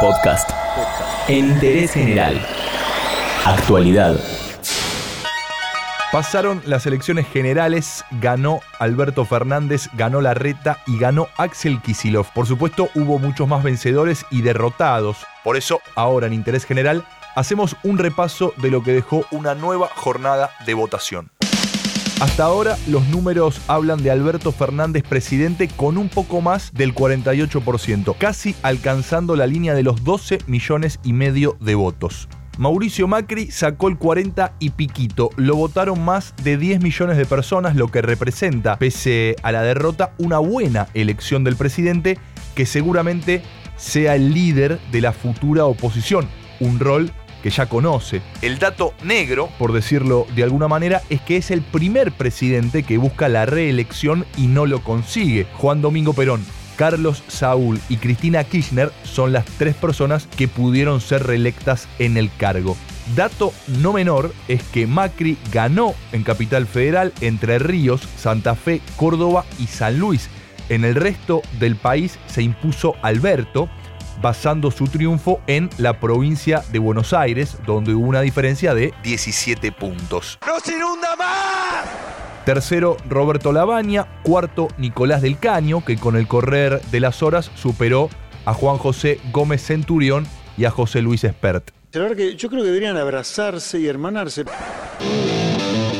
Podcast. Interés general. Actualidad. Pasaron las elecciones generales, ganó Alberto Fernández, ganó Larreta y ganó Axel Kisilov. Por supuesto, hubo muchos más vencedores y derrotados. Por eso, ahora en Interés General, hacemos un repaso de lo que dejó una nueva jornada de votación. Hasta ahora los números hablan de Alberto Fernández presidente con un poco más del 48%, casi alcanzando la línea de los 12 millones y medio de votos. Mauricio Macri sacó el 40 y piquito. Lo votaron más de 10 millones de personas, lo que representa, pese a la derrota, una buena elección del presidente que seguramente sea el líder de la futura oposición. Un rol que ya conoce. El dato negro, por decirlo de alguna manera, es que es el primer presidente que busca la reelección y no lo consigue. Juan Domingo Perón. Carlos Saúl y Cristina Kirchner son las tres personas que pudieron ser reelectas en el cargo. Dato no menor es que Macri ganó en Capital Federal, Entre Ríos, Santa Fe, Córdoba y San Luis. En el resto del país se impuso Alberto, basando su triunfo en la provincia de Buenos Aires, donde hubo una diferencia de 17 puntos. ¡No se inunda más! Tercero, Roberto Labaña. Cuarto, Nicolás del Caño, que con el correr de las horas superó a Juan José Gómez Centurión y a José Luis Espert. que yo creo que deberían abrazarse y hermanarse.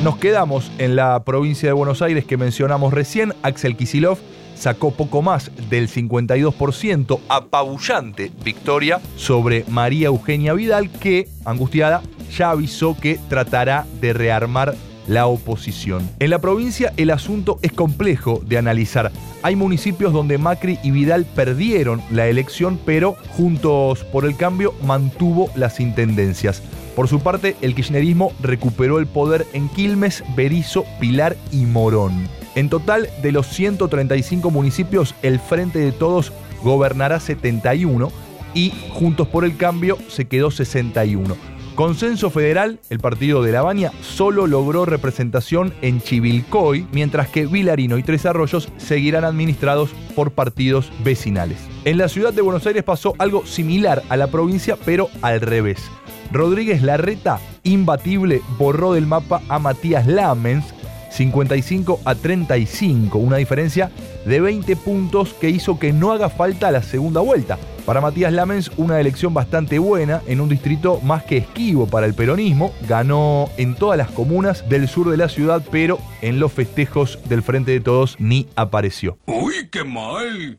Nos quedamos en la provincia de Buenos Aires que mencionamos recién. Axel Kisilov sacó poco más del 52%, apabullante victoria sobre María Eugenia Vidal, que, angustiada, ya avisó que tratará de rearmar la oposición. En la provincia el asunto es complejo de analizar. Hay municipios donde Macri y Vidal perdieron la elección, pero Juntos por el Cambio mantuvo las intendencias. Por su parte, el kirchnerismo recuperó el poder en Quilmes, Berizo, Pilar y Morón. En total, de los 135 municipios, el Frente de Todos gobernará 71 y Juntos por el Cambio se quedó 61. Consenso Federal, el partido de La Baña, solo logró representación en Chivilcoy, mientras que Vilarino y Tres Arroyos seguirán administrados por partidos vecinales. En la ciudad de Buenos Aires pasó algo similar a la provincia, pero al revés. Rodríguez Larreta, imbatible, borró del mapa a Matías Lamens, 55 a 35, una diferencia de 20 puntos que hizo que no haga falta la segunda vuelta. Para Matías Lamens, una elección bastante buena en un distrito más que esquivo para el peronismo. Ganó en todas las comunas del sur de la ciudad, pero en los festejos del Frente de Todos ni apareció. ¡Uy, qué mal!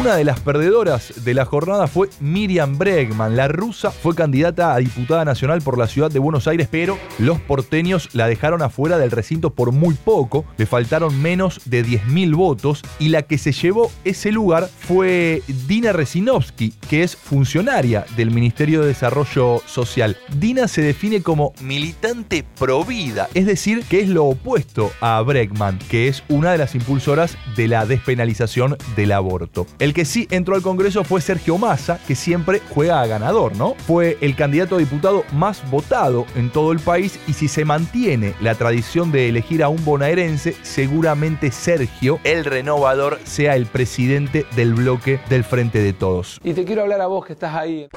Una de las perdedoras de la jornada fue Miriam Bregman. La rusa fue candidata a diputada nacional por la ciudad de Buenos Aires, pero los porteños la dejaron afuera del recinto por muy poco. Le faltaron menos de 10.000 votos y la que se llevó ese lugar fue Dina Resinovsky, que es funcionaria del Ministerio de Desarrollo Social. Dina se define como militante pro vida, es decir, que es lo opuesto a Bregman, que es una de las impulsoras de la despenalización del aborto. El que sí entró al Congreso fue Sergio Massa, que siempre juega a ganador, ¿no? Fue el candidato a diputado más votado en todo el país y si se mantiene la tradición de elegir a un bonaerense, seguramente Sergio, el renovador, sea el presidente del bloque del Frente de Todos. Y te quiero hablar a vos que estás ahí.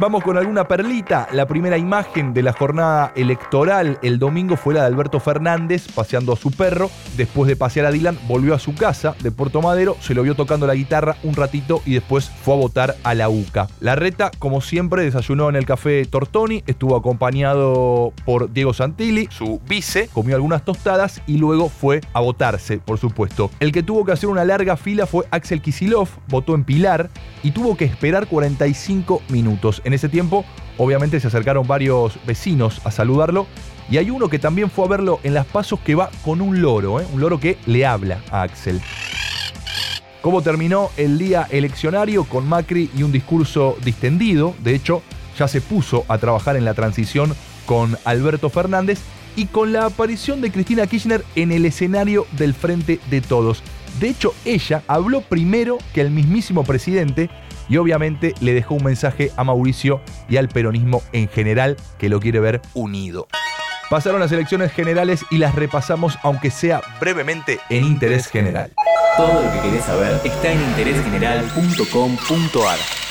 Vamos con alguna perlita. La primera imagen de la jornada electoral el domingo fue la de Alberto Fernández paseando a su perro. Después de pasear a Dylan, volvió a su casa de Puerto Madero, se lo vio tocando la guitarra un ratito y después fue a votar a la UCA. La reta, como siempre, desayunó en el café Tortoni, estuvo acompañado por Diego Santilli, su vice, comió algunas tostadas y luego fue a votarse, por supuesto. El que tuvo que hacer una larga fila fue Axel Kisilov, votó en Pilar y tuvo que esperar 45 minutos. En ese tiempo, obviamente, se acercaron varios vecinos a saludarlo. Y hay uno que también fue a verlo en las pasos que va con un loro, ¿eh? un loro que le habla a Axel. ¿Cómo terminó el día eleccionario con Macri y un discurso distendido? De hecho, ya se puso a trabajar en la transición con Alberto Fernández y con la aparición de Cristina Kirchner en el escenario del Frente de Todos. De hecho, ella habló primero que el mismísimo presidente y obviamente le dejó un mensaje a Mauricio y al peronismo en general que lo quiere ver unido. Pasaron las elecciones generales y las repasamos aunque sea brevemente en interés general. Todo lo que querés saber está en interésgeneral.com.ar.